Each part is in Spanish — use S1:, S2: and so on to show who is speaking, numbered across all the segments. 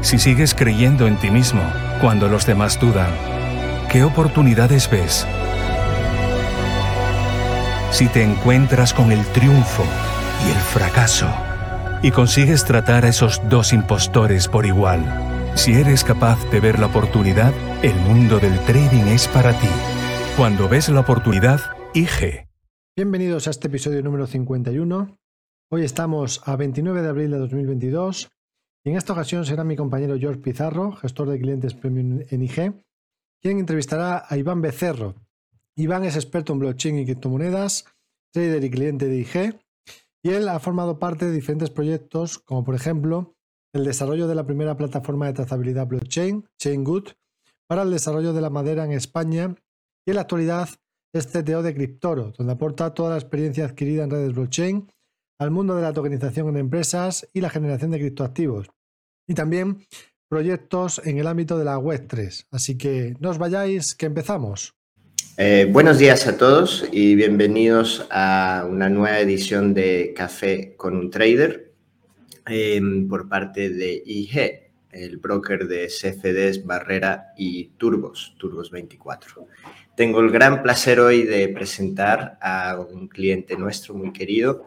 S1: si sigues creyendo en ti mismo cuando los demás dudan, ¿qué oportunidades ves? Si te encuentras con el triunfo y el fracaso y consigues tratar a esos dos impostores por igual, si eres capaz de ver la oportunidad, el mundo del trading es para ti. Cuando ves la oportunidad, IG.
S2: Bienvenidos a este episodio número 51. Hoy estamos a 29 de abril de 2022 en esta ocasión será mi compañero George Pizarro, gestor de clientes premium en IG, quien entrevistará a Iván Becerro. Iván es experto en blockchain y criptomonedas, trader y cliente de IG, y él ha formado parte de diferentes proyectos, como por ejemplo el desarrollo de la primera plataforma de trazabilidad blockchain, Chaingood, para el desarrollo de la madera en España y en la actualidad es CTO de Cryptoro, donde aporta toda la experiencia adquirida en redes blockchain al mundo de la tokenización en empresas y la generación de criptoactivos. Y también proyectos en el ámbito de la Web3. Así que no os vayáis, que empezamos.
S3: Eh, buenos días a todos y bienvenidos a una nueva edición de Café con un Trader em, por parte de IG, el broker de CFDs, Barrera y Turbos, Turbos 24. Tengo el gran placer hoy de presentar a un cliente nuestro muy querido,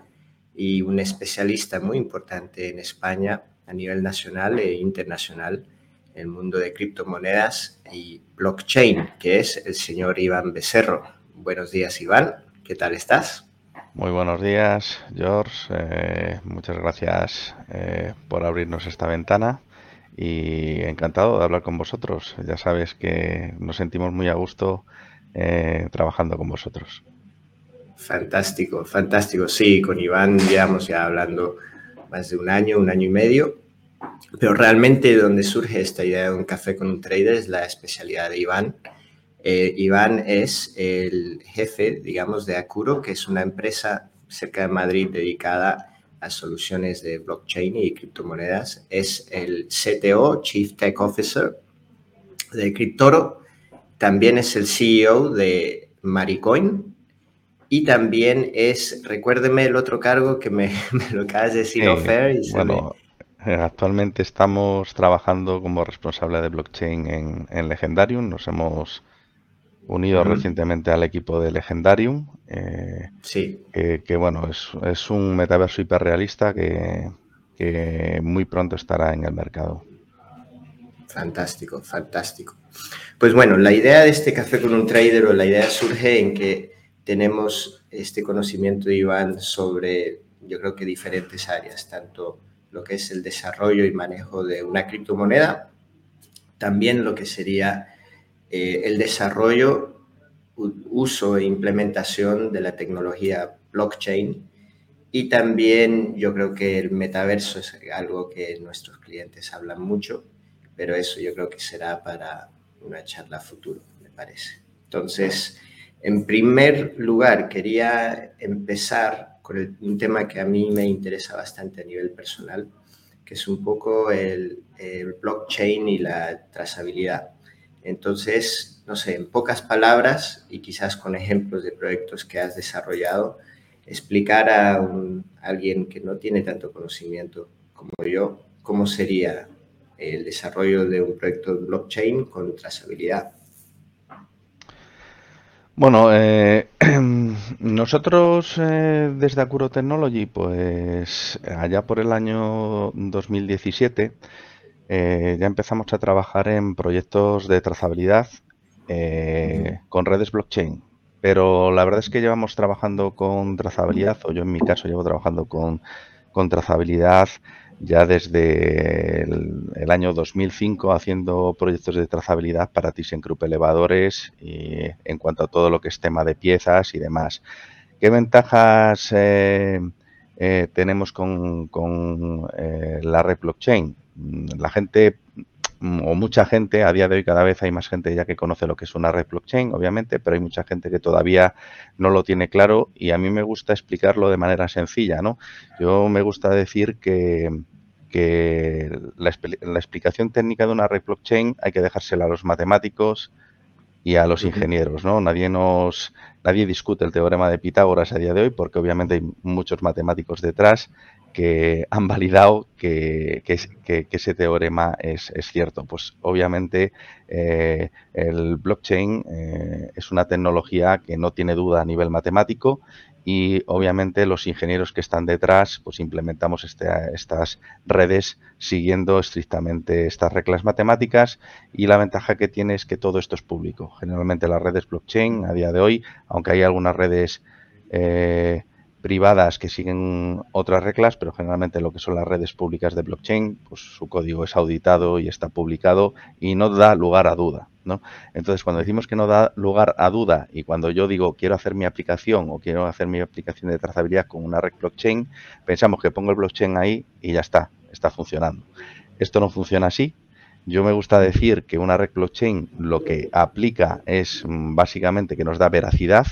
S3: y un especialista muy importante en España a nivel nacional e internacional en el mundo de criptomonedas y blockchain, que es el señor Iván Becerro. Buenos días, Iván. ¿Qué tal estás?
S4: Muy buenos días, George. Eh, muchas gracias eh, por abrirnos esta ventana y encantado de hablar con vosotros. Ya sabes que nos sentimos muy a gusto eh, trabajando con vosotros.
S3: Fantástico, fantástico. Sí, con Iván llevamos ya hablando más de un año, un año y medio, pero realmente donde surge esta idea de un café con un trader es la especialidad de Iván. Eh, Iván es el jefe, digamos, de Acuro, que es una empresa cerca de Madrid dedicada a soluciones de blockchain y criptomonedas. Es el CTO, Chief Tech Officer de Cryptoro. También es el CEO de Maricoin, y también es, recuérdeme el otro cargo que me, lo acabas de decir,
S4: Bueno, eh, actualmente estamos trabajando como responsable de blockchain en, en Legendarium. Nos hemos unido recientemente al equipo de Legendarium.
S3: Eh,
S4: sí. Que, bueno, es, es, un metaverso hiperrealista que, que muy pronto estará en el mercado.
S3: Fantástico, fantástico. Pues bueno, la idea de este café con un trader o la idea surge en que tenemos este conocimiento, Iván, sobre, yo creo que diferentes áreas, tanto lo que es el desarrollo y manejo de una criptomoneda, también lo que sería eh, el desarrollo, uso e implementación de la tecnología blockchain y también yo creo que el metaverso es algo que nuestros clientes hablan mucho, pero eso yo creo que será para una charla futuro, me parece. Entonces, en primer lugar, quería empezar con un tema que a mí me interesa bastante a nivel personal, que es un poco el, blockchain y la trazabilidad. Entonces, no sé, en pocas palabras y quizás con ejemplos de proyectos que has desarrollado, explicar a, alguien que no tiene tanto conocimiento como yo cómo sería el desarrollo de un proyecto de blockchain con trazabilidad.
S4: Bueno, eh, nosotros eh, desde Acuro Technology, pues allá por el año 2017, eh, ya empezamos a trabajar en proyectos de trazabilidad con redes blockchain. Pero la verdad es que llevamos trabajando con trazabilidad, o yo en mi caso llevo trabajando con, con trazabilidad ya desde el, año 2005 haciendo proyectos de trazabilidad para ThyssenKrupp elevadores y en cuanto a todo lo que es tema de piezas y demás. ¿Qué ventajas eh, eh, tenemos con, eh, la red blockchain? La gente o mucha gente, a día de hoy cada vez hay más gente ya que conoce lo que es una red blockchain, obviamente, pero hay mucha gente que todavía no lo tiene claro y a mí me gusta explicarlo de manera sencilla, ¿no? Yo me gusta decir que, que la, explicación técnica de una red blockchain hay que dejársela a los matemáticos y a los ingenieros, ¿no? Nadie nos, nadie discute el teorema de Pitágoras a día de hoy porque obviamente hay muchos matemáticos detrás que han validado que, ese teorema es, cierto. Pues obviamente eh, el blockchain eh, es una tecnología que no tiene duda a nivel matemático y obviamente los ingenieros que están detrás pues implementamos este, estas redes siguiendo estrictamente estas reglas matemáticas y la ventaja que tiene es que todo esto es público. Generalmente las redes blockchain a día de hoy, aunque hay algunas redes eh, privadas que siguen otras reglas, pero generalmente lo que son las redes públicas de blockchain, pues su código es auditado y está publicado y no da lugar a duda. ¿no? Entonces, cuando decimos que no da lugar a duda y cuando yo digo quiero hacer mi aplicación o quiero hacer mi aplicación de trazabilidad con una red blockchain, pensamos que pongo el blockchain ahí y ya está, está funcionando. Esto no funciona así. Yo me gusta decir que una red blockchain lo que aplica es mm, básicamente que nos da veracidad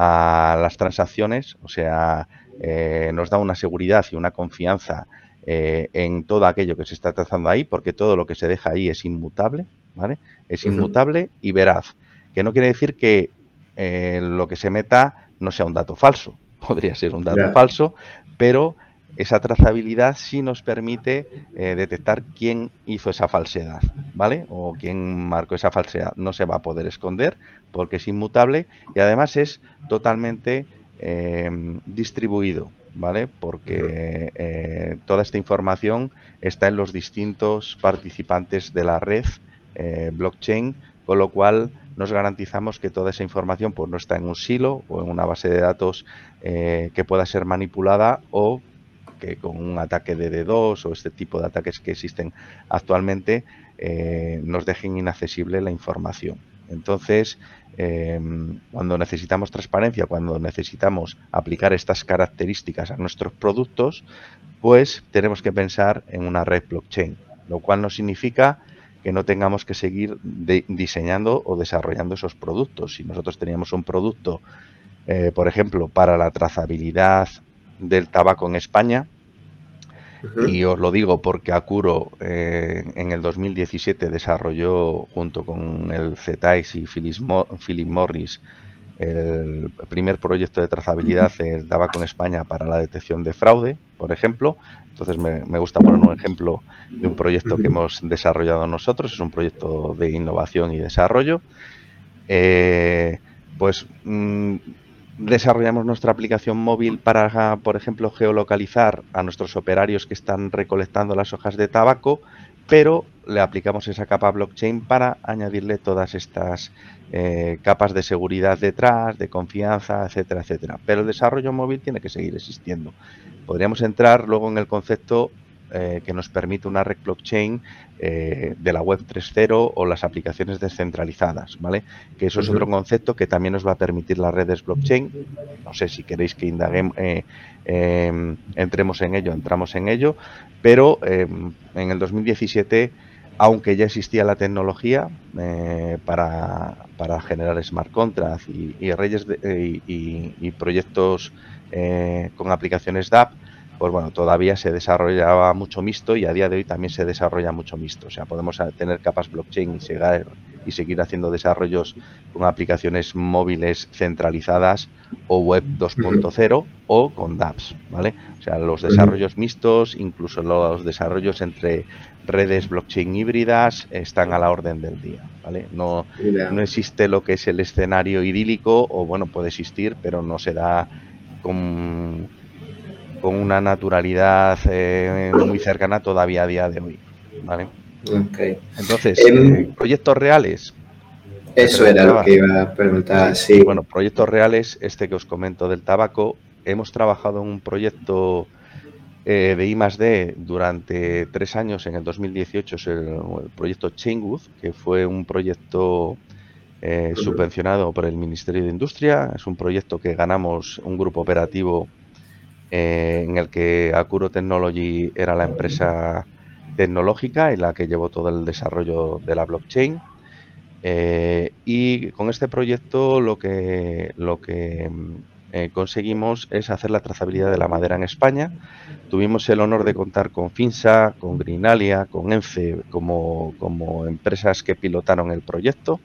S4: a las transacciones, o sea, eh, nos da una seguridad y una confianza eh, en todo aquello que se está trazando ahí, porque todo lo que se deja ahí es inmutable, ¿vale? Es inmutable y veraz, que no quiere decir que eh, lo que se meta no sea un dato falso, podría ser un dato falso, pero esa trazabilidad sí nos permite detectar quién hizo esa falsedad, ¿vale? O quién marcó esa falsedad. No se va a poder esconder, porque es inmutable y además es totalmente eh, distribuido, ¿vale? Porque eh, toda esta información está en los distintos participantes de la red eh, blockchain, con lo cual nos garantizamos que toda esa información pues, no está en un silo o en una base de datos que pueda ser manipulada o que con un ataque de D2 o este tipo de ataques que existen actualmente nos dejen inaccesible la información. Entonces, em, cuando necesitamos transparencia, cuando necesitamos aplicar estas características a nuestros productos, pues tenemos que pensar en una red blockchain, lo cual no significa que no tengamos que seguir diseñando o desarrollando esos productos. Si nosotros teníamos un producto, eh, por ejemplo, para la trazabilidad del tabaco en España, y os lo digo porque Acuro eh, en el 2017 desarrolló junto con el CETAIS y Philip Morris el primer proyecto de trazabilidad del tabaco en España para la detección de fraude, por ejemplo. Entonces me, gusta poner un ejemplo de un proyecto que hemos desarrollado nosotros, es un proyecto de innovación y desarrollo. Eh, pues mm, desarrollamos nuestra aplicación móvil para, por ejemplo, geolocalizar a nuestros operarios que están recolectando las hojas de tabaco, pero le aplicamos esa capa blockchain para añadirle todas estas eh, capas de seguridad detrás, de confianza, etcétera, etcétera. Pero el desarrollo móvil tiene que seguir existiendo. Podríamos entrar luego en el concepto eh, que nos permite una red blockchain eh, de la web 3.0 o las aplicaciones descentralizadas, ¿vale? Que eso es otro concepto que también nos va a permitir las redes blockchain. No sé si queréis que indaguemos, eh, em, entremos en ello, entramos en ello, pero em, en el 2017 aunque ya existía la tecnología para, generar smart contracts y, y, proyectos con aplicaciones DAP, pues bueno, todavía se desarrollaba mucho mixto y a día de hoy también se desarrolla mucho mixto. O sea, podemos tener capas blockchain y, seguir, y seguir haciendo desarrollos con aplicaciones móviles centralizadas o web 2.0 o con dApps, ¿vale? O sea, los desarrollos mixtos, incluso los desarrollos entre redes blockchain híbridas están a la orden del día, ¿vale? No, no existe lo que es el escenario idílico o bueno, puede existir, pero no se da con con una naturalidad eh, muy cercana todavía a día de hoy. ¿vale? Entonces, em, eh, proyectos reales.
S3: Eso era lo que iba a preguntar, sí.
S4: Bueno, proyectos reales, este que os comento del tabaco, hemos trabajado en un proyecto eh, de I +D durante tres años, en el 2018, es el, proyecto Chainwood, que fue un proyecto eh, subvencionado por el Ministerio de Industria. Es un proyecto que ganamos un grupo operativo eh, en el que Acuro Technology era la empresa tecnológica en la que llevó todo el desarrollo de la blockchain. y con este proyecto lo que, lo que eh, conseguimos es hacer la trazabilidad de la madera en España. Tuvimos el honor de contar con FINSA, con Greenalia, con como, como empresas que pilotaron el proyecto.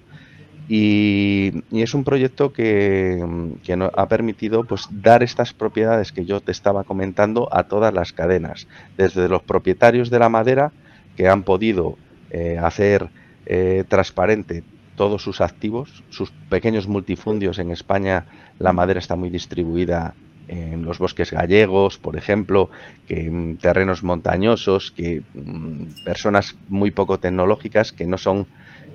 S4: Y, es un proyecto que, que nos ha permitido pues, dar estas propiedades que yo te estaba comentando a todas las cadenas, desde los propietarios de la madera que han podido eh, hacer eh, transparente todos sus activos, sus pequeños multifundios en España, la madera está muy distribuida en los bosques gallegos, por ejemplo, que en terrenos montañosos, que mm, personas muy poco tecnológicas que no son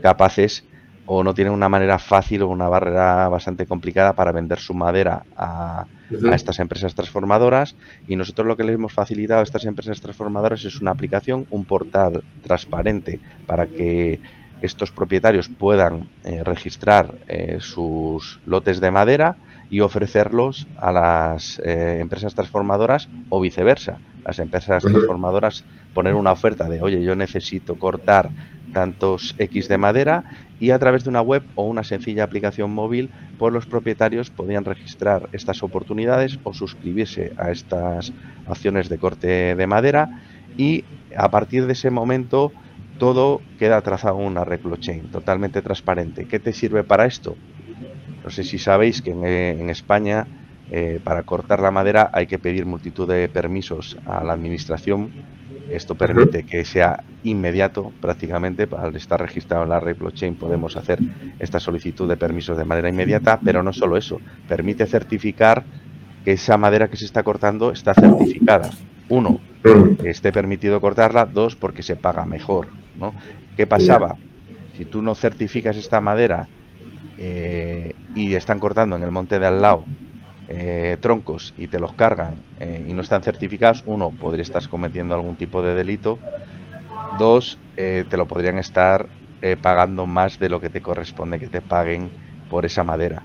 S4: capaces o no tienen una manera fácil o una barrera bastante complicada para vender su madera a, a, estas empresas transformadoras y nosotros lo que les hemos facilitado a estas empresas transformadoras es una aplicación, un portal transparente para que estos propietarios puedan eh, registrar eh, sus lotes de madera y ofrecerlos a las eh, empresas transformadoras o viceversa. Las empresas transformadoras poner una oferta de, oye, yo necesito cortar tantos X de madera y a través de una web o una sencilla aplicación móvil, pues los propietarios podían registrar estas oportunidades o suscribirse a estas acciones de corte de madera y a partir de ese momento todo queda trazado en una red blockchain, totalmente transparente. ¿Qué te sirve para esto? No sé si sabéis que en, eh, España eh, para cortar la madera hay que pedir multitud de permisos a la administración. Esto permite que sea inmediato prácticamente. Al estar registrado en la red blockchain podemos hacer esta solicitud de permisos de manera inmediata, pero no solo eso, permite certificar que esa madera que se está cortando está certificada. Uno, que esté permitido cortarla. Dos, porque se paga mejor. ¿no? ¿Qué pasaba? Si tú no certificas esta madera eh, y están cortando en el monte de al lado eh, troncos y te los cargan eh, y no están certificados, uno, podría estar cometiendo algún tipo de delito. Dos, te lo podrían estar pagando más de lo que te corresponde que te paguen por esa madera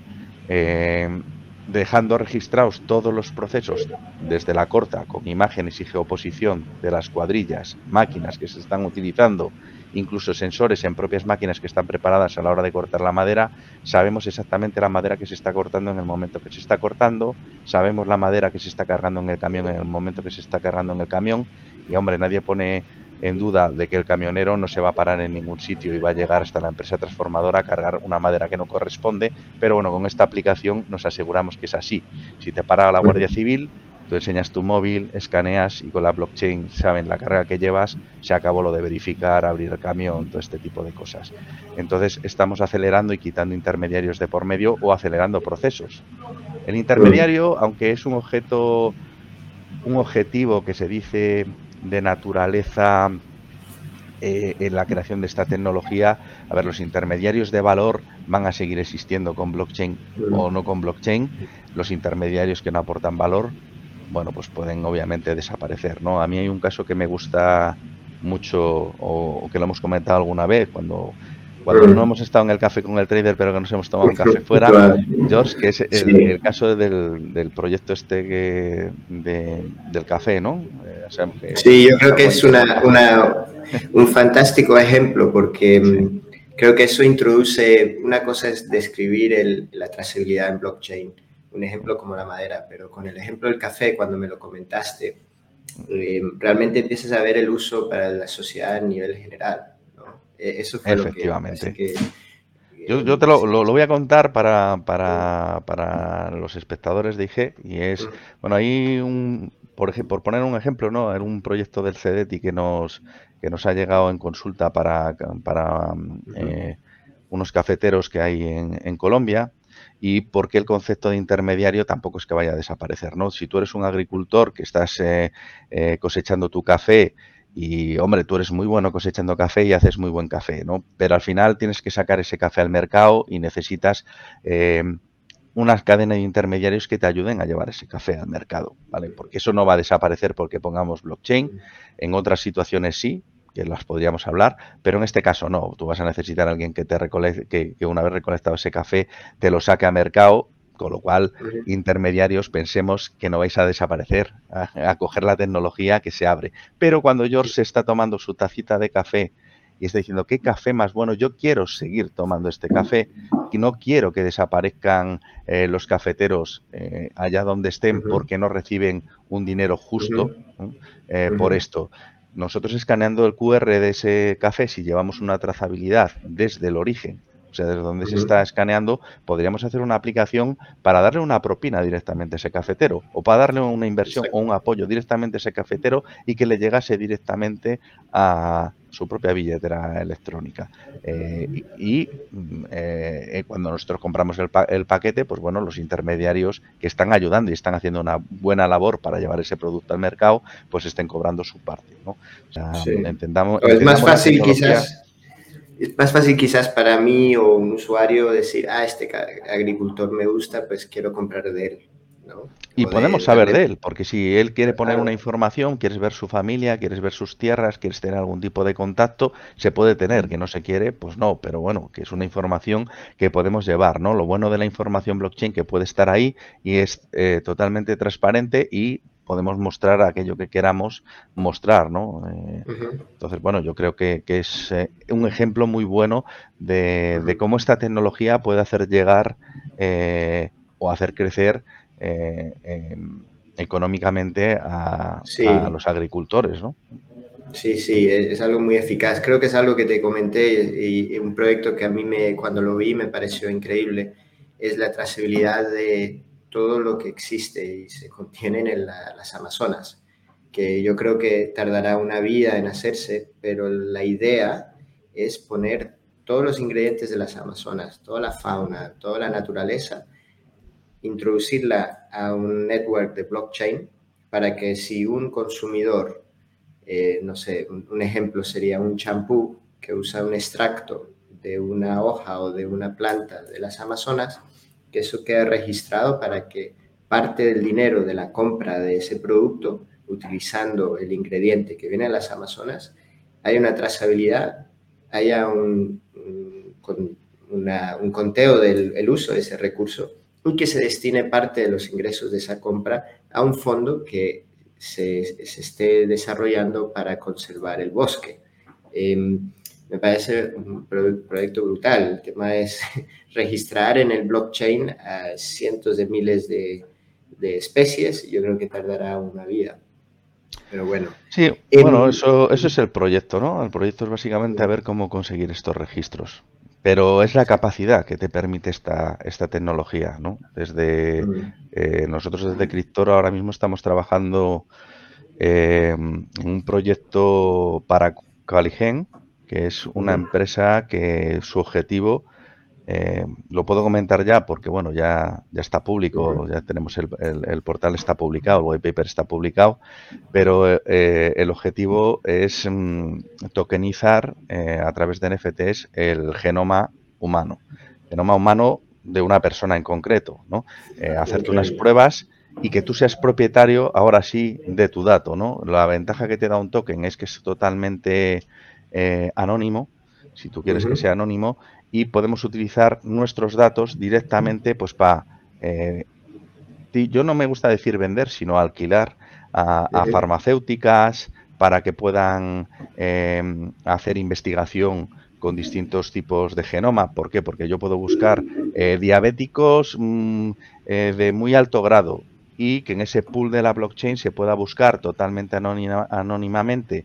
S4: dejando registrados todos los procesos desde la corta con imágenes y geoposición de las cuadrillas, máquinas que se están utilizando, incluso sensores en propias máquinas que están preparadas a la hora de cortar la madera, sabemos exactamente la madera que se está cortando en el momento que se está cortando, sabemos la madera que se está cargando en el camión en el momento que se está cargando en el camión y hombre, nadie pone en duda de que el camionero no se va a parar en ningún sitio y va a llegar hasta la empresa transformadora a cargar una madera que no corresponde, pero bueno, con esta aplicación nos aseguramos que es así. Si te para la Guardia Civil, tú enseñas tu móvil, escaneas y con la blockchain saben la carga que llevas, se acabó lo de verificar, abrir el camión, todo este tipo de cosas. Entonces estamos acelerando y quitando intermediarios de por medio o acelerando procesos. El intermediario, aunque es un objeto, un objetivo que se dice de naturaleza eh, en la creación de esta tecnología, a ver, los intermediarios de valor van a seguir existiendo con blockchain o no con blockchain. Los intermediarios que no aportan valor, bueno, pues pueden obviamente desaparecer, ¿no? A mí hay un caso que me gusta mucho o que lo hemos comentado alguna vez cuando cuando no hemos estado en el café con el trader, pero que nos hemos tomado un café fuera, George, que es el, caso del, proyecto este del café, ¿no?
S3: Eh, sí, yo creo que es una, un fantástico ejemplo porque mm, creo que eso introduce, una cosa es describir la trazabilidad en blockchain, un ejemplo como la madera, pero con el ejemplo del café, cuando me lo comentaste, eh, realmente empiezas a ver el uso para la sociedad a nivel general. E-, eso fue
S4: Efectivamente. Lo que, yo, yo, te lo, lo, voy a contar para, para, para, los espectadores de IG y es, bueno, hay un, por, por poner un ejemplo, ¿no? Era un proyecto del CEDETI que nos, que nos ha llegado en consulta para, para eh, unos cafeteros que hay en, en Colombia y porque el concepto de intermediario tampoco es que vaya a desaparecer, ¿no? Si tú eres un agricultor que estás eh, eh, cosechando tu café y hombre, tú eres muy bueno cosechando café y haces muy buen café, ¿no? Pero al final tienes que sacar ese café al mercado y necesitas eh, una cadena de intermediarios que te ayuden a llevar ese café al mercado, ¿vale? Porque eso no va a desaparecer porque pongamos blockchain. En otras situaciones sí, que las podríamos hablar, pero en este caso no. Tú vas a necesitar a alguien que te que, que, una vez recolectado ese café te lo saque a mercado, con lo cual intermediarios pensemos que no vais a desaparecer, a, coger la tecnología que se abre. Pero cuando George se está tomando su tacita de café y está diciendo qué café más bueno, yo quiero seguir tomando este café y no quiero que desaparezcan eh, los cafeteros eh, allá donde estén porque no reciben un dinero justo eh, por esto. Nosotros escaneando el QR de ese café, si llevamos una trazabilidad desde el origen, o sea, desde donde se está escaneando, podríamos hacer una aplicación para darle una propina directamente a ese cafetero o para darle una inversión o un apoyo directamente a ese cafetero y que le llegase directamente a su propia billetera electrónica. Eh, y mm, eh, cuando nosotros compramos el, el, paquete, pues bueno, los intermediarios que están ayudando y están haciendo una buena labor para llevar ese producto al mercado, pues estén cobrando su parte. ¿no? O sea, entendamos,
S3: es más fácil quizás. Es más fácil quizás para mí o un usuario decir, ah, este agricultor me gusta, pues quiero comprar de él.
S4: Y podemos saber de él, porque si él quiere poner una información, quieres ver su familia, quieres ver sus tierras, quieres tener algún tipo de contacto, se puede tener, que no se quiere, pues no, pero bueno, que es una información que podemos llevar, ¿no? Lo bueno de la información blockchain que puede estar ahí y es eh, totalmente transparente y podemos mostrar aquello que queramos mostrar, ¿no? Eh, entonces, bueno, yo creo que, es eh, un ejemplo muy bueno de, cómo esta tecnología puede hacer llegar o hacer crecer eh, em, económicamente a, los agricultores, ¿no?
S3: Sí, sí, es algo muy eficaz. Creo que es algo que te comenté y, un proyecto que a mí me, cuando lo vi me pareció increíble, es la trazabilidad de todo lo que existe y se contiene en las Amazonas, que yo creo que tardará una vida en hacerse, pero la idea es poner todos los ingredientes de las Amazonas, toda la fauna, toda la naturaleza, introducirla a un network de blockchain para que si un consumidor, eh, no sé, un, ejemplo sería un champú que usa un extracto de una hoja o de una planta de las Amazonas, que eso quede registrado para que parte del dinero de la compra de ese producto, utilizando el ingrediente que viene de las Amazonas, haya una trazabilidad, haya un, un, conteo del uso de ese recurso y que se destine parte de los ingresos de esa compra a un fondo que se, esté desarrollando para conservar el bosque. Em, me parece un proyecto brutal. El tema es registrar en el blockchain a cientos de miles de, de especies. Yo creo que tardará una vida. Pero bueno.
S4: Sí, bueno, eso, eso es el proyecto, ¿no? El proyecto es básicamente a ver cómo conseguir estos registros. Pero es la capacidad que te permite esta, esta tecnología, ¿no? Desde eh, nosotros desde Cryptor ahora mismo estamos trabajando eh, un proyecto para Caligen, que es una empresa que su objetivo eh, lo puedo comentar ya porque bueno ya, ya está público, ya tenemos el, el, portal está publicado, el white paper está publicado, pero eh, el objetivo es mm, tokenizar eh, a través de NFTs el genoma humano, genoma humano de una persona en concreto, ¿no? hacerte unas pruebas y que tú seas propietario ahora sí de tu dato, ¿no? La ventaja que te da un token es que es totalmente anónimo, si tú quieres que sea anónimo, y podemos utilizar nuestros datos directamente pues para, eh, yo no me gusta decir vender, sino alquilar a, farmacéuticas para que puedan em, hacer investigación con distintos tipos de genoma. ¿Por qué? Porque yo puedo buscar eh, diabéticos mm, eh, de muy alto grado y que en ese pool de la blockchain se pueda buscar totalmente anónimamente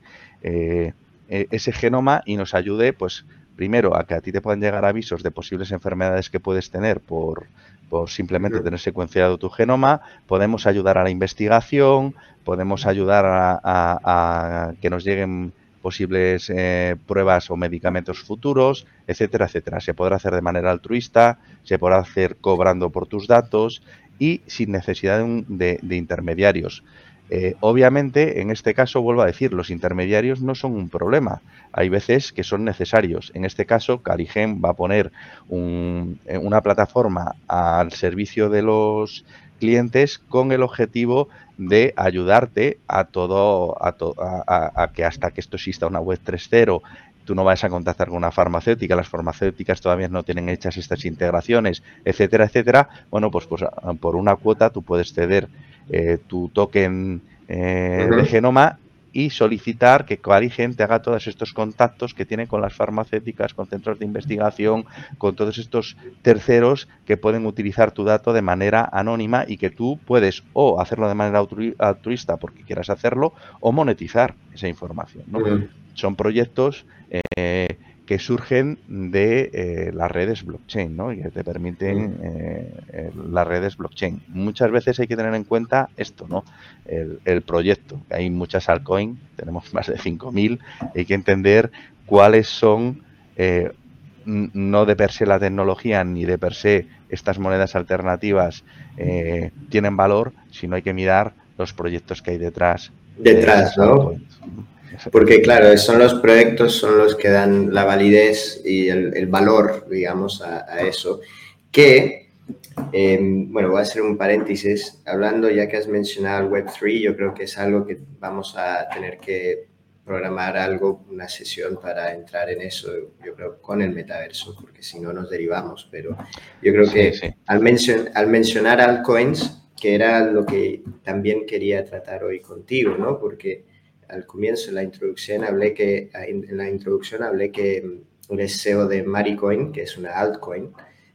S4: e, ese genoma y nos ayude pues primero, a que a ti te puedan llegar avisos de posibles enfermedades que puedes tener por, simplemente tener secuenciado tu genoma, podemos ayudar a la investigación, podemos ayudar a, que nos lleguen posibles eh, pruebas o medicamentos futuros, etcétera, etcétera. Se podrá hacer de manera altruista, se podrá hacer cobrando por tus datos y sin necesidad de, intermediarios. Eh, obviamente, en este caso, vuelvo a decir, los intermediarios no son un problema. Hay veces que son necesarios. En este caso, Carigen va a poner eh, una plataforma al servicio de los clientes con el objetivo de ayudarte a todo, a, que hasta que esto exista una web 3.0 tú no vas a contactar con una farmacéutica, las farmacéuticas todavía no tienen hechas estas integraciones, etcétera, etcétera. Bueno, pues, pues por una cuota tú puedes ceder eh, tu token eh, de genoma y solicitar que Coaligen te haga todos estos contactos que tiene con las farmacéuticas, con centros de investigación, con todos estos terceros que pueden utilizar tu dato de manera anónima y que tú puedes o hacerlo de manera altruista porque quieras hacerlo o monetizar esa información. Son proyectos eh, que surgen de eh, las redes blockchain, ¿no? Y que te permiten eh, las redes blockchain. Muchas veces hay que tener en cuenta esto, ¿no? El, proyecto. Hay muchas altcoins, tenemos más de 5.000, hay que entender cuáles son, eh, no de per se la tecnología ni de per se estas monedas alternativas tienen valor, sino hay que mirar los proyectos que hay detrás.
S3: Detrás, ¿no? Porque claro, son los proyectos, son los que dan la validez y el, valor, digamos, a, eso. Que, em, bueno, voy a hacer un paréntesis, hablando ya que has mencionado el Web3, yo creo que es algo que vamos a tener que programar algo, una sesión para entrar en eso, yo creo, con el metaverso, porque si no nos derivamos, pero yo creo que Al, al mencionar altcoins, que era lo que también quería tratar hoy contigo, ¿no? Porque al comienzo, en la introducción, hablé que, en la introducción hablé que mm, un SEO de Maricoin, que es una altcoin.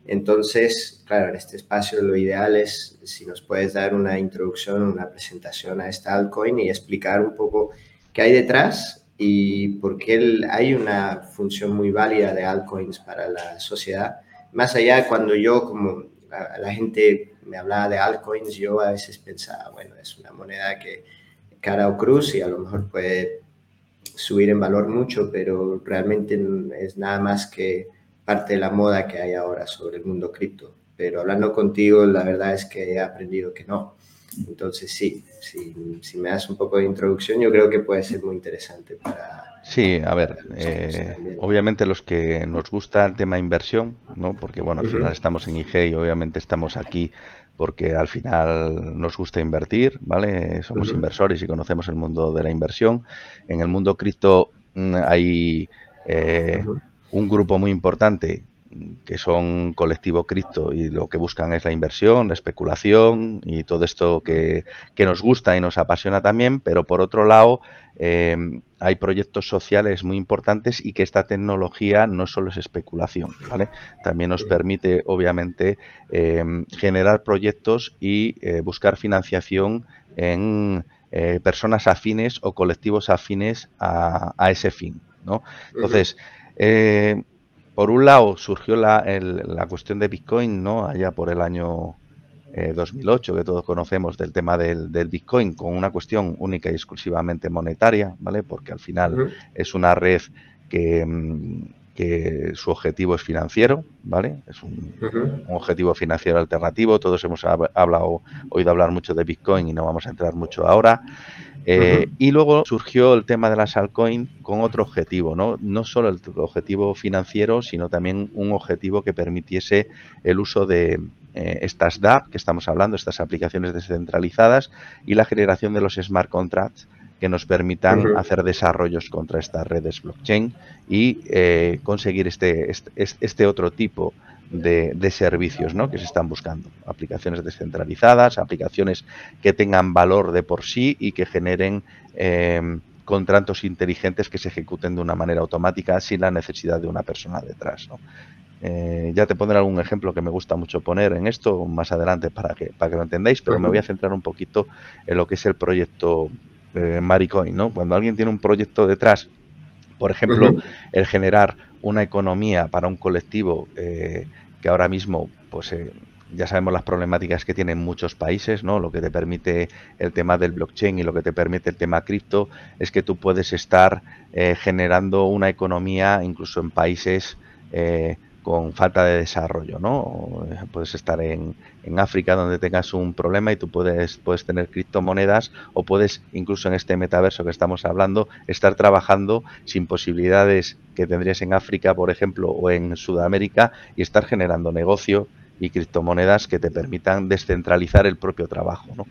S3: Entonces, claro, en este espacio lo ideal es si nos puedes dar una introducción, una presentación a esta altcoin y explicar un poco qué hay detrás y por qué hay una función muy válida de altcoins para la sociedad. Más allá, cuando yo, como la gente me hablaba de altcoins, yo a veces pensaba, bueno, es una moneda que cara o cruz y a lo mejor puede subir en valor mucho, pero realmente es nada más que parte de la moda que hay ahora sobre el mundo cripto. Pero hablando contigo, la verdad es que he aprendido que no. Entonces, sí, si me das un poco de introducción, yo creo que puede ser muy interesante para...
S4: Sí, a ver, eh, obviamente los que nos gusta el tema inversión, ¿no? Porque, bueno, al final estamos en IG y obviamente estamos aquí porque al final nos gusta invertir, ¿vale? Somos inversores y conocemos el mundo de la inversión. En el mundo cripto mm, hay eh, un grupo muy importante que son colectivo cripto y lo que buscan es la inversión, la especulación y todo esto que, que nos gusta y nos apasiona también, pero por otro lado eh, hay proyectos sociales muy importantes y que esta tecnología no solo es especulación, ¿vale? También nos permite, obviamente, eh, generar proyectos y eh, buscar financiación en personas afines o colectivos afines a, ese fin, ¿no? Entonces, por un lado surgió la, la cuestión de Bitcoin, ¿no? Allá por el año 2008, eh, que todos conocemos del tema del, Bitcoin, con una cuestión única y exclusivamente monetaria, ¿vale? Porque al final es una red que, mm, que, su objetivo es financiero, ¿vale? Es un, objetivo financiero alternativo. Todos hemos hablado, oído hablar mucho de Bitcoin y no vamos a entrar mucho ahora. Eh, y luego surgió el tema de las altcoins con otro objetivo, ¿no? No solo el objetivo financiero, sino también un objetivo que permitiese el uso de, eh, estas DApp que estamos hablando, estas aplicaciones descentralizadas y la generación de los smart contracts que nos permitan hacer desarrollos contra estas redes blockchain y eh, conseguir este, este, este, otro tipo de, servicios ¿no? que se están buscando. Aplicaciones descentralizadas, aplicaciones que tengan valor de por sí y que generen eh, contratos inteligentes que se ejecuten de una manera automática sin la necesidad de una persona detrás. ¿no? Eh, ya te pondré algún ejemplo que me gusta mucho poner en esto más adelante para que, para que lo entendáis, pero me voy a centrar un poquito en lo que es el proyecto eh, Maricoin. ¿no? Cuando alguien tiene un proyecto detrás, por ejemplo, el generar una economía para un colectivo eh, que ahora mismo, pues ya sabemos las problemáticas que tienen muchos países, ¿no? Lo que te permite el tema del blockchain y lo que te permite el tema cripto es que tú puedes estar generando una economía incluso en países con falta de desarrollo, ¿no? Puedes estar en, África donde tengas un problema y tú puedes, puedes tener criptomonedas o puedes, incluso en este metaverso que estamos hablando, estar trabajando sin posibilidades que tendrías en África, por ejemplo, o en Sudamérica y estar generando negocio y criptomonedas que te permitan descentralizar el propio trabajo. ¿no?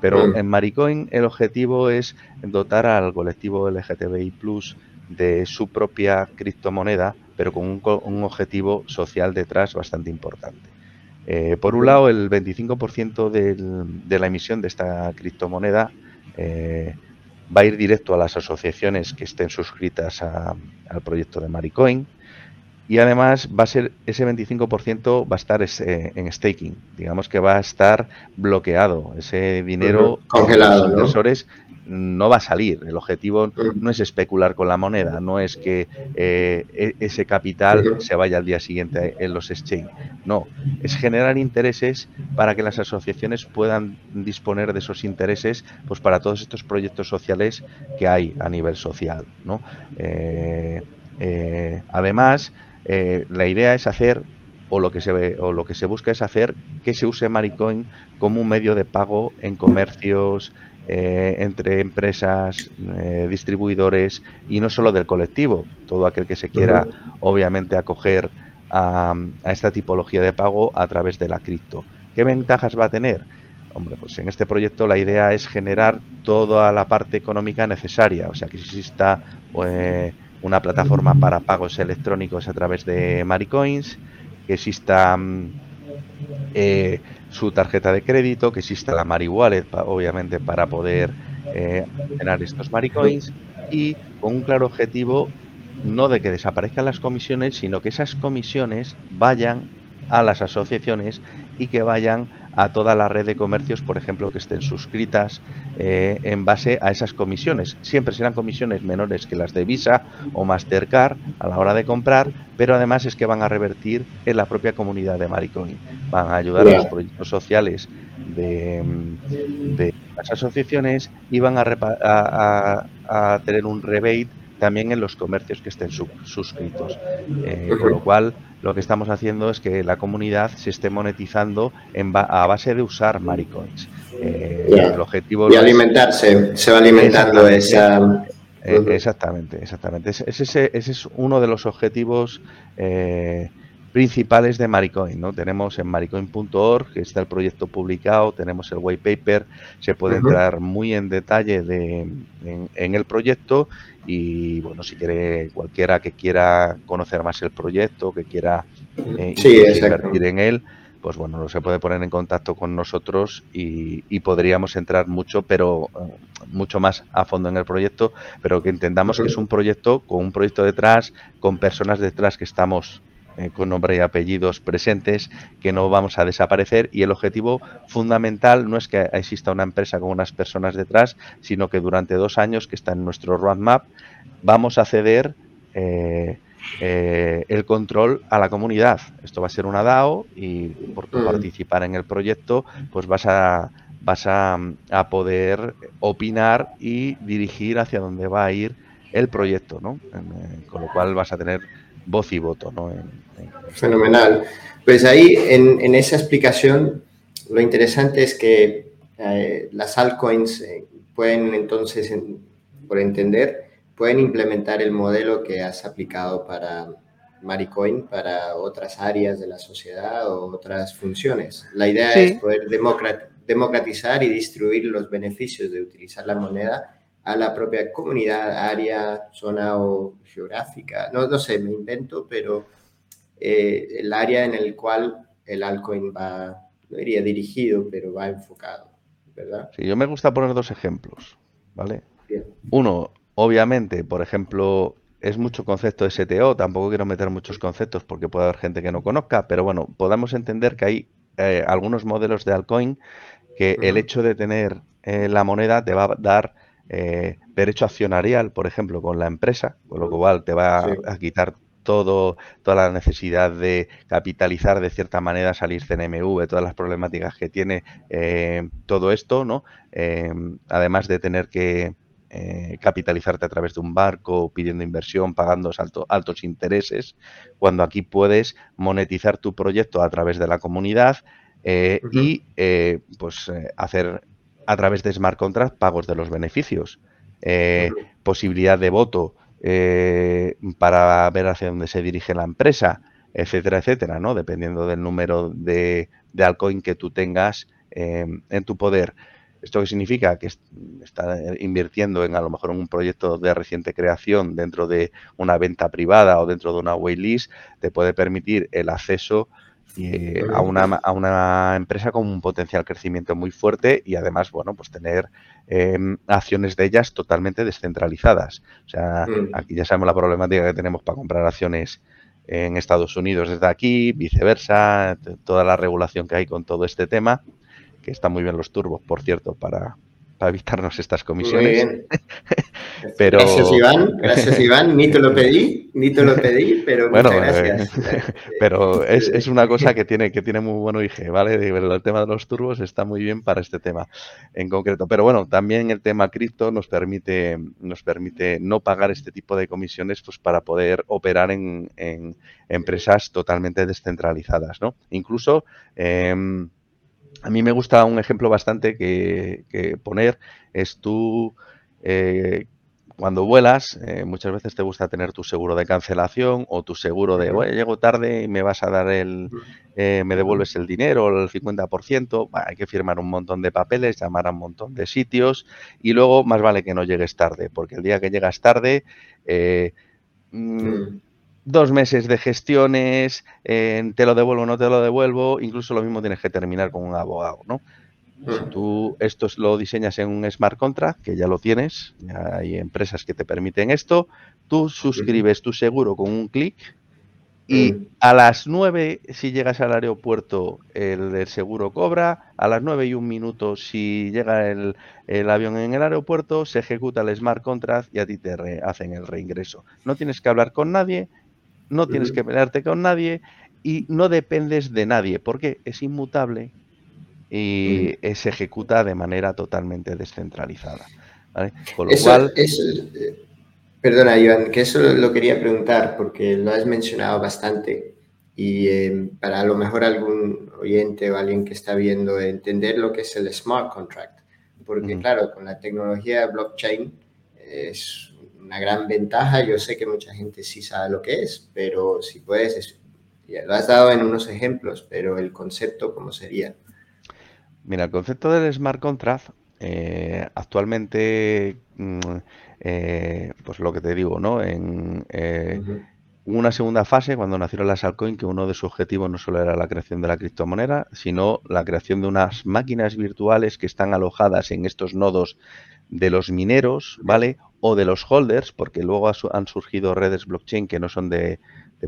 S4: Pero en Maricoin el objetivo es dotar al colectivo LGTBI Plus de su propia criptomoneda, pero con un, objetivo social detrás bastante importante. Eh, por un lado, el 25% de la emisión de esta criptomoneda eh, va a ir directo a las asociaciones que estén suscritas al proyecto de Maricoin y además va a ser ese 25% va a estar en staking, digamos que va a estar bloqueado, ese dinero
S3: congelado,
S4: los inversores ¿no? va a salir. El objetivo no es especular con la moneda, no es que eh, e, ese capital se vaya al día siguiente en los exchange. No, es generar intereses para que las asociaciones puedan disponer de esos intereses pues para todos estos proyectos sociales que hay a nivel social. ¿no? Eh, eh, además, eh, la idea es hacer, o lo, que se ve, o lo que se busca es hacer que se use Maricoin como un medio de pago en comercios, eh, entre empresas, eh, distribuidores y no solo del colectivo, todo aquel que se quiera obviamente acoger a, esta tipología de pago a través de la cripto. ¿Qué ventajas va a tener? Hombre, pues en este proyecto la idea es generar toda la parte económica necesaria, o sea, que exista pues, una plataforma para pagos electrónicos a través de Maricoins, que exista mm, eh, su tarjeta de crédito, que exista la Mari Wallet, obviamente, para poder eh, tener estos Maricoins y con un claro objetivo no de que desaparezcan las comisiones, sino que esas comisiones vayan a las asociaciones y que vayan a toda la red de comercios, por ejemplo, que estén suscritas eh, en base a esas comisiones. Siempre serán comisiones menores que las de Visa o Mastercard a la hora de comprar, pero además es que van a revertir en la propia comunidad de Maricoin. Van a ayudar a los proyectos sociales de, las asociaciones y van a, a tener un rebate también en los comercios que estén suscritos. Eh, con lo cual, lo que estamos haciendo es que la comunidad se esté monetizando en a base de usar maricoins.
S3: Eh, el objetivo y alimentarse, se va alimentando esa...
S4: Eh, exactamente, exactamente. Ese, ese, es uno de los objetivos principales de Maricoin. ¿no? Tenemos en maricoin.org, que está el proyecto publicado, tenemos el white paper, se puede entrar muy en detalle de, en, el proyecto y bueno, si quiere cualquiera que quiera conocer más el proyecto, que quiera eh, invertir en él, pues bueno, se puede poner en contacto con nosotros y, podríamos entrar mucho, pero eh, mucho más a fondo en el proyecto, pero que entendamos que es un proyecto con un proyecto detrás, con personas detrás que estamos eh, con nombre y apellidos presentes, que no vamos a desaparecer y el objetivo fundamental no es que exista una empresa con unas personas detrás, sino que durante dos años, que está en nuestro roadmap, vamos a ceder eh, eh, el control a la comunidad. Esto va a ser una DAO y por tu mm. participar en el proyecto, pues vas a vas a, poder opinar y dirigir hacia dónde va a ir el proyecto, ¿no? con lo cual vas a tener voz y voto. ¿no?
S3: Fenomenal. Pues ahí, en, esa explicación, lo interesante es que eh, las altcoins eh, pueden entonces, por entender, pueden implementar el modelo que has aplicado para Maricoin para otras áreas de la sociedad o otras funciones. La idea es poder democratizar y distribuir los beneficios de utilizar la moneda a la propia comunidad, área, zona o geográfica. No, no sé, me invento, pero eh, el área en el cual el altcoin va, no diría dirigido, pero va enfocado, ¿verdad?
S4: Sí, yo me gusta poner dos ejemplos, ¿vale? Uno, obviamente, por ejemplo, es mucho concepto de STO, tampoco quiero meter muchos conceptos porque puede haber gente que no conozca, pero bueno, podamos entender que hay eh, algunos modelos de altcoin que el hecho de tener eh, la moneda te va a dar eh, derecho accionarial, por ejemplo, con la empresa, con lo cual te va a quitar todo, toda la necesidad de capitalizar de cierta manera, salir CNMV, todas las problemáticas que tiene eh, todo esto, ¿no? Eh, además de tener que eh, capitalizarte a través de un barco, pidiendo inversión, pagando altos intereses, cuando aquí puedes monetizar tu proyecto a través de la comunidad y pues hacer a través de smart contract pagos de los beneficios, posibilidad de voto para ver hacia dónde se dirige la empresa, etcétera, etcétera, ¿no? Dependiendo del número de, de altcoin que tú tengas en tu poder. ¿Esto qué significa? Que está invirtiendo en a lo mejor en un proyecto de reciente creación dentro de una venta privada o dentro de una waitlist, te puede permitir el acceso eh, a, una, a, una, empresa con un potencial crecimiento muy fuerte y además, bueno, pues tener em, acciones de ellas totalmente descentralizadas. O sea, mm. aquí ya sabemos la problemática que tenemos para comprar acciones en Estados Unidos desde aquí, viceversa, toda la regulación que hay con todo este tema que están muy bien los turbos, por cierto, para, evitarnos estas comisiones. Muy bien.
S3: pero... Gracias, Iván. Gracias, Iván. Ni te lo pedí, ni te lo pedí, pero bueno, muchas gracias.
S4: Eh, pero es, una cosa que tiene, que tiene muy bueno IG, ¿vale? El tema de los turbos está muy bien para este tema en concreto. Pero bueno, también el tema cripto nos permite, nos permite no pagar este tipo de comisiones pues, para poder operar en, empresas totalmente descentralizadas, ¿no? Incluso... Em, a mí me gusta un ejemplo bastante que, poner, es tú, eh, cuando vuelas, eh, muchas veces te gusta tener tu seguro de cancelación o tu seguro de, oye, llego tarde y me vas a dar el, eh, me devuelves el dinero, el 50%, hay que firmar un montón de papeles, llamar a un montón de sitios y luego más vale que no llegues tarde, porque el día que llegas tarde... Mm, dos meses de gestiones, te lo devuelvo o no te lo devuelvo, incluso lo mismo tienes que terminar con un abogado, ¿no? Si tú esto lo diseñas en un smart contract, que ya lo tienes, ya hay empresas que te permiten esto, tú suscribes tu seguro con un clic y a las 9 si llegas al aeropuerto el, seguro cobra, a las 9 y un minuto si llega el, avión en el aeropuerto se ejecuta el smart contract y a ti te hacen el reingreso. No tienes que hablar con nadie, no tienes que pelearte con nadie y no dependes de nadie, porque es inmutable y se ejecuta de manera totalmente descentralizada.
S3: Con lo cual... Eh, perdona, Iván, que eso lo quería preguntar porque lo has mencionado bastante y eh, para a lo mejor algún oyente o alguien que está viendo entender lo que es el smart contract, porque claro, con la tecnología blockchain es una gran ventaja. Yo sé que mucha gente sí sabe lo que es, pero si puedes, ya lo has dado en unos ejemplos, pero el concepto, ¿cómo sería?
S4: Mira, el concepto del smart contract eh, actualmente, mm, eh, pues lo que te digo, ¿no? En eh, una segunda fase, cuando nacieron las altcoins, que uno de sus objetivos no solo era la creación de la criptomoneda, sino la creación de unas máquinas virtuales que están alojadas en estos nodos de los mineros, ¿vale? o de los holders, porque luego han surgido redes blockchain que no son de,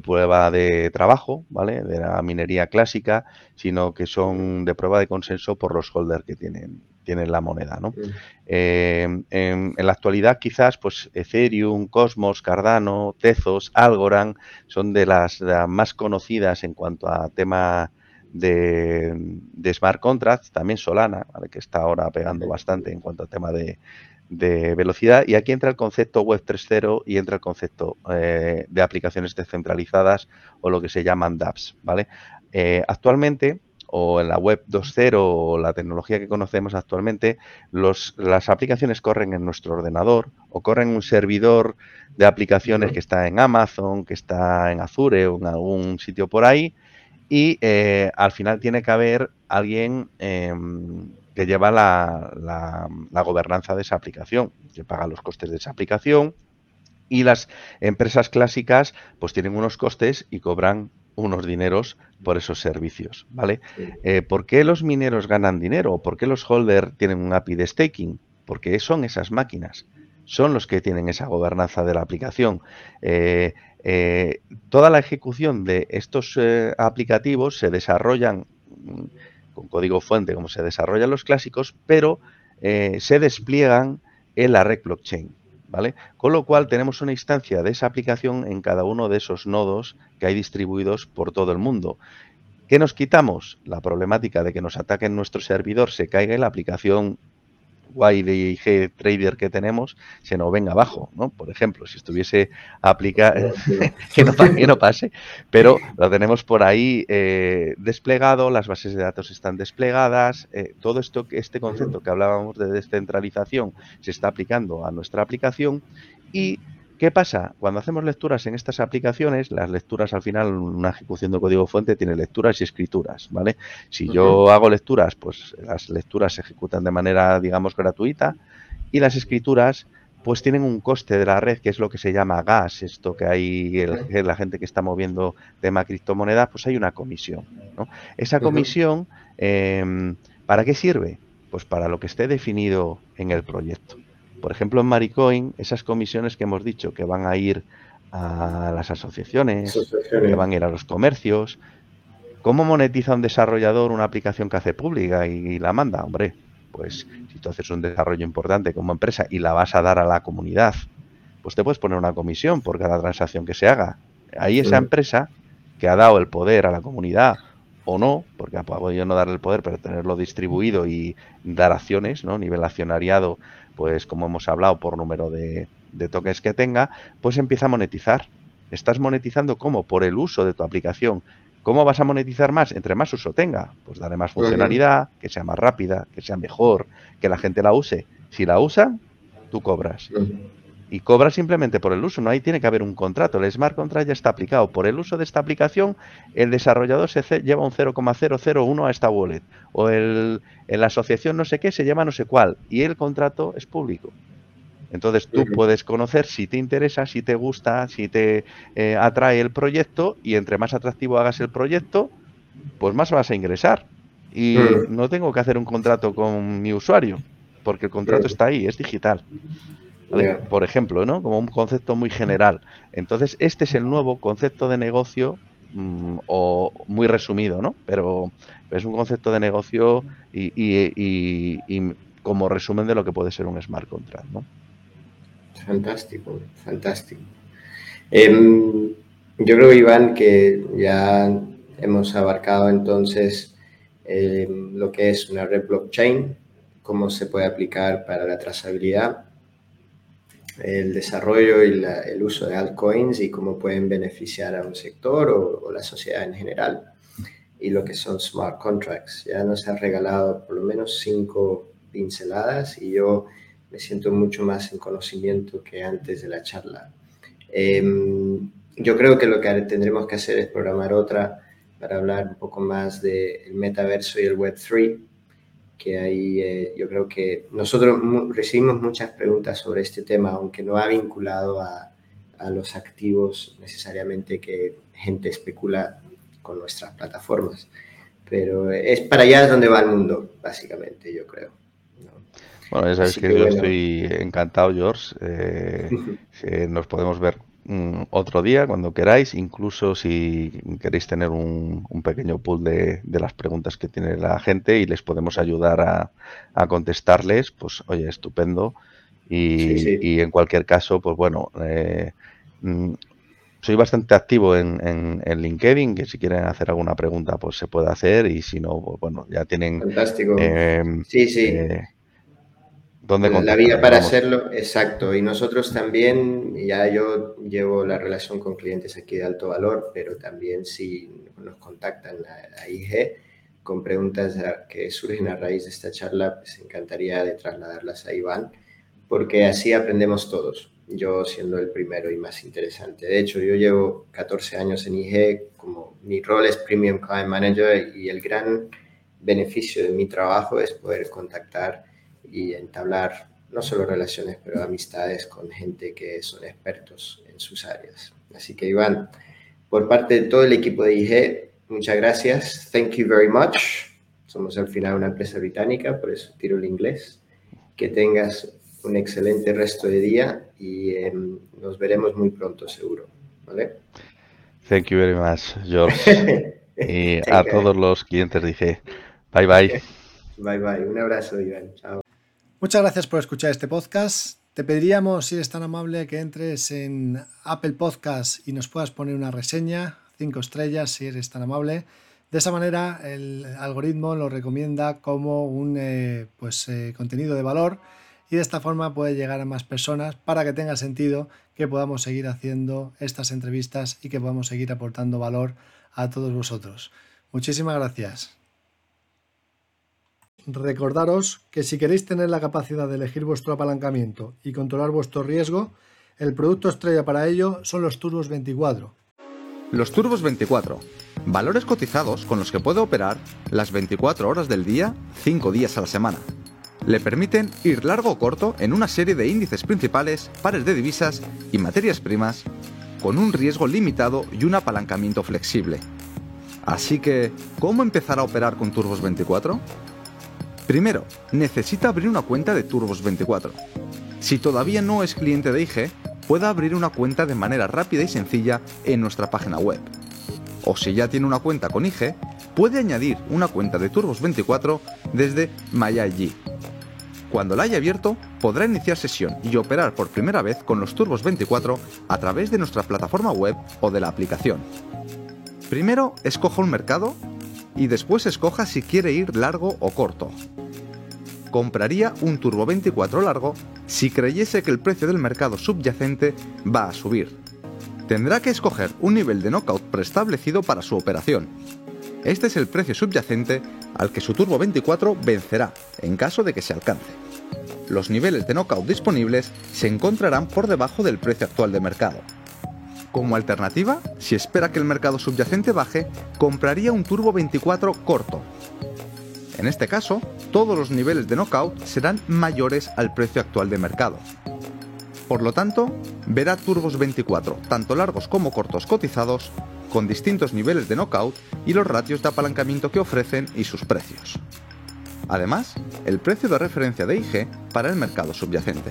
S4: prueba de trabajo, ¿vale? De la minería clásica, sino que son de prueba de consenso por los holders que tienen, tienen la moneda, ¿no? Eh, en, la actualidad quizás, pues Ethereum, Cosmos, Cardano, Tezos, Algorand son de las, más conocidas en cuanto a tema de, de, smart contracts, también Solana, que está ahora pegando bastante en cuanto a tema de, de velocidad. Y aquí entra el concepto Web 3.0 y entra el concepto eh, de aplicaciones descentralizadas o lo que se llaman dApps, ¿vale? Eh, actualmente o en la web 2.0 o la tecnología que conocemos actualmente, los, las aplicaciones corren en nuestro ordenador o corren en un servidor de aplicaciones que está en Amazon, que está en Azure o en algún sitio por ahí y eh, al final tiene que haber alguien em, que lleva la, gobernanza de esa aplicación, que paga los costes de esa aplicación y las empresas clásicas pues tienen unos costes y cobran unos dineros por esos servicios, ¿vale? Eh, ¿Por qué los mineros ganan dinero? ¿Por qué los holders tienen un API de staking? Porque son esas máquinas, son los que tienen esa gobernanza de la aplicación. Eh, eh, toda la ejecución de estos aplicativos se desarrollan con código fuente como se desarrollan los clásicos, pero eh, se despliegan en la red blockchain. ¿Vale? Con lo cual tenemos una instancia de esa aplicación en cada uno de esos nodos que hay distribuidos por todo el mundo. ¿Qué nos quitamos? La problemática de que nos ataquen nuestro servidor, se caiga y la aplicación IG Trader que tenemos se nos venga abajo, ¿no? Por ejemplo, si estuviese aplicado, que, no, que no pase, pero lo tenemos por ahí eh, desplegado, las bases de datos están desplegadas, eh, todo esto, este concepto que hablábamos de descentralización se está aplicando a nuestra aplicación y ¿Qué pasa? Cuando hacemos lecturas en estas aplicaciones, las lecturas al final, una ejecución de código fuente tiene lecturas y escrituras, ¿vale? Si yo hago lecturas, pues las lecturas se ejecutan de manera, digamos, gratuita y las escrituras, pues tienen un coste de la red que es lo que se llama gas, esto que hay la gente que está moviendo tema criptomonedas, pues hay una comisión, ¿no? Esa comisión, em, ¿para qué sirve? Pues para lo que esté definido en el proyecto. Por ejemplo, en Maricoin, esas comisiones que hemos dicho que van a ir a las asociaciones, que van a ir a los comercios. ¿Cómo monetiza un desarrollador una aplicación que hace pública y la manda? Hombre, pues si tú haces un desarrollo importante como empresa y la vas a dar a la comunidad, pues te puedes poner una comisión por cada transacción que se haga. Ahí esa empresa que ha dado el poder a la comunidad o no, porque ha podido no darle el poder, pero tenerlo distribuido y dar acciones, ¿no? Nivel accionariado pues como hemos hablado, por número de, tokens que tenga, pues empieza a monetizar. Estás monetizando como por el uso de tu aplicación. ¿Cómo vas a monetizar más? Entre más uso tenga, pues daré más funcionalidad, que sea más rápida, que sea mejor, que la gente la use. Si la usan, tú cobras y cobra simplemente por el uso. No ahí tiene que haber un contrato. El smart contract ya está aplicado. Por el uso de esta aplicación, el desarrollador se lleva un 0,001 a esta wallet. O el, en la asociación no sé qué se llama no sé cuál. Y el contrato es público. Entonces tú puedes conocer si te interesa, si te gusta, si te eh, atrae el proyecto y entre más atractivo hagas el proyecto, pues más vas a ingresar. Y no tengo que hacer un contrato con mi usuario, porque el contrato está ahí, es digital. Por ejemplo, ¿no? Como un concepto muy general. Entonces, este es el nuevo concepto de negocio mm, o muy resumido, ¿no? Pero es un concepto de negocio y, como resumen de lo que puede ser un smart contract, ¿no?
S3: Fantástico, fantástico. Em, yo creo, Iván, que ya hemos abarcado entonces em, lo que es una red blockchain, cómo se puede aplicar para la trazabilidad el desarrollo y el uso de altcoins y cómo pueden beneficiar a un sector o, la sociedad en general. Y lo que son smart contracts. Ya nos ha regalado por lo menos cinco pinceladas y yo me siento mucho más en conocimiento que antes de la charla. Em, yo creo que lo que tendremos que hacer es programar otra para hablar un poco más del metaverso y el Web3 que ahí eh, yo creo que nosotros recibimos muchas preguntas sobre este tema, aunque no ha vinculado a, a, los activos necesariamente que gente especula con nuestras plataformas. Pero es para allá donde va el mundo, básicamente, yo creo.
S4: Bueno, ya sabes que, yo estoy encantado, George. Eh, nos podemos ver Mm, otro día, cuando queráis, incluso si queréis tener un, pequeño pool de, las preguntas que tiene la gente y les podemos ayudar a, contestarles, pues oye, estupendo. Y, en cualquier caso, pues bueno, eh, mm, soy bastante activo en, en, LinkedIn, que si quieren hacer alguna pregunta, pues se puede hacer y si no, pues bueno, ya tienen...
S3: Fantástico. Eh, sí, sí. Eh, la vía para hacerlo, exacto. Y nosotros también, ya yo llevo la relación con clientes aquí de alto valor, pero también si nos contactan a, IG con preguntas que surgen a raíz de esta charla, pues encantaría de trasladarlas a Iván, porque así aprendemos todos. Yo siendo el primero y más interesante. De hecho, yo llevo 14 años en IG, como mi rol es Premium Client Manager y el gran beneficio de mi trabajo es poder contactar y entablar no solo relaciones, pero amistades con gente que son expertos en sus áreas. Así que Iván, por parte de todo el equipo de IG, muchas gracias. Thank you very much. Somos al final una empresa británica, por eso tiro el inglés. Que tengas un excelente resto de día y em, nos veremos muy pronto, seguro. ¿Vale?
S4: Thank you very much, George. y a todos los clientes dije, bye bye.
S3: Bye bye. Un abrazo, Iván. Chao.
S2: Muchas gracias por escuchar este podcast. Te pediríamos, si eres tan amable, que entres en Apple Podcast y nos puedas poner una reseña, cinco estrellas, si eres tan amable. De esa manera, el algoritmo lo recomienda como un eh, pues, eh, contenido de valor y de esta forma puede llegar a más personas para que tenga sentido que podamos seguir haciendo estas entrevistas y que podamos seguir aportando valor a todos vosotros. Muchísimas gracias. Recordaros que si queréis tener la capacidad de elegir vuestro apalancamiento y controlar vuestro riesgo, el producto estrella para ello son los Turbos 24.
S5: Los Turbos 24 Valores cotizados con los que puede operar las 24 horas del día, 5 días a la semana. Le permiten ir largo o corto en una serie de índices principales, pares de divisas y materias primas, con un riesgo limitado y un apalancamiento flexible. Así que, ¿cómo empezar a operar con Turbos 24? Primero, necesita abrir una cuenta de Turbos 24. Si todavía no es cliente de IG, puede abrir una cuenta de manera rápida y sencilla en nuestra página web o si ya tiene una cuenta con IG, puede añadir una cuenta de Turbos 24 desde MyIG. Cuando la haya abierto, podrá iniciar sesión y operar por primera vez con los Turbos 24 a través de nuestra plataforma web o de la aplicación. Primero escoja un mercado y después escoja si quiere ir largo o corto. Compraría un Turbo 24 largo si creyese que el precio del mercado subyacente va a subir tendrá que escoger un nivel de knockout preestablecido para su operación. Este es el precio subyacente al que su Turbo 24 vencerá en caso de que se alcance. Los niveles de knockout disponibles se encontrarán por debajo del precio actual de mercado. Como alternativa, si espera que el mercado subyacente baje, compraría un Turbo 24 corto. En este caso, todos los niveles de knockout serán mayores al precio actual de mercado, por lo tanto, verá turbos 24, tanto largos como cortos cotizados, con distintos niveles de knockout y los ratios de apalancamiento que ofrecen y sus precios. Además, el precio de referencia de IG para el mercado subyacente.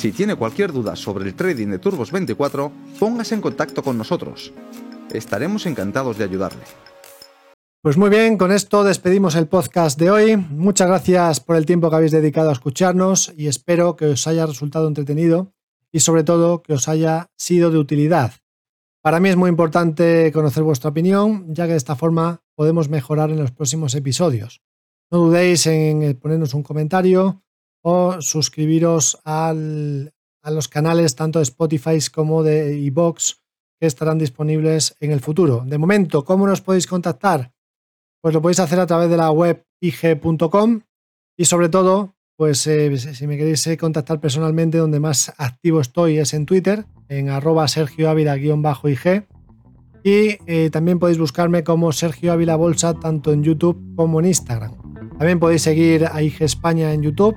S5: Si tiene cualquier duda sobre el trading de Turbos 24, póngase en contacto con nosotros. Estaremos encantados de ayudarle.
S2: Pues muy bien, con esto despedimos el podcast de hoy. Muchas gracias por el tiempo que habéis dedicado a escucharnos y espero que os haya resultado entretenido y sobre todo que os haya sido de utilidad. Para mí es muy importante conocer vuestra opinión, ya que de esta forma podemos mejorar en los próximos episodios. No dudéis en ponernos un comentario o suscribiros a los canales tanto de Spotify como de iBox que estarán disponibles en el futuro. De momento, ¿cómo nos podéis contactar? Pues lo podéis hacer a través de la web ig.com y sobre todo, pues eh, si me queréis eh, contactar personalmente, donde más activo estoy es en Twitter, en arroba Sergio Ávila-ig. Y eh, también podéis buscarme como Sergio Ávila Bolsa tanto en YouTube como en Instagram. También podéis seguir a IG España en YouTube